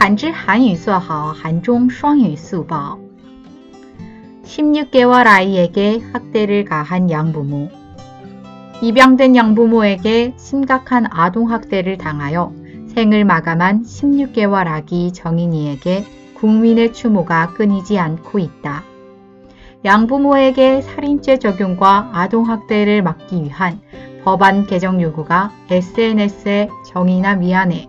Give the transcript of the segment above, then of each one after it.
한지韩语做好한중双语速报 16개월 아이에게 학대를 가한 양부모 입양된 양부모에게 심각한 아동학대를 당하여 생을 마감한 16개월 아기 정인이에게 국민의 추모가 끊이지 않고 있다. 양부모에게 살인죄 적용과 아동학대를 막기 위한 법안 개정 요구가 SNS에 정의나 미안해,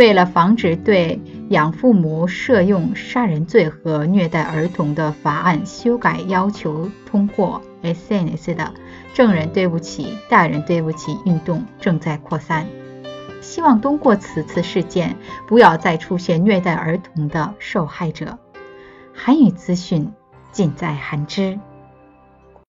为了防止对养父母涉用杀人罪和虐待儿童的法案修改要求通过 SNS 的“证人对不起，大人对不起”运动正在扩散。希望通过此次事件，不要再出现虐待儿童的受害者。韩语资讯尽在韩知。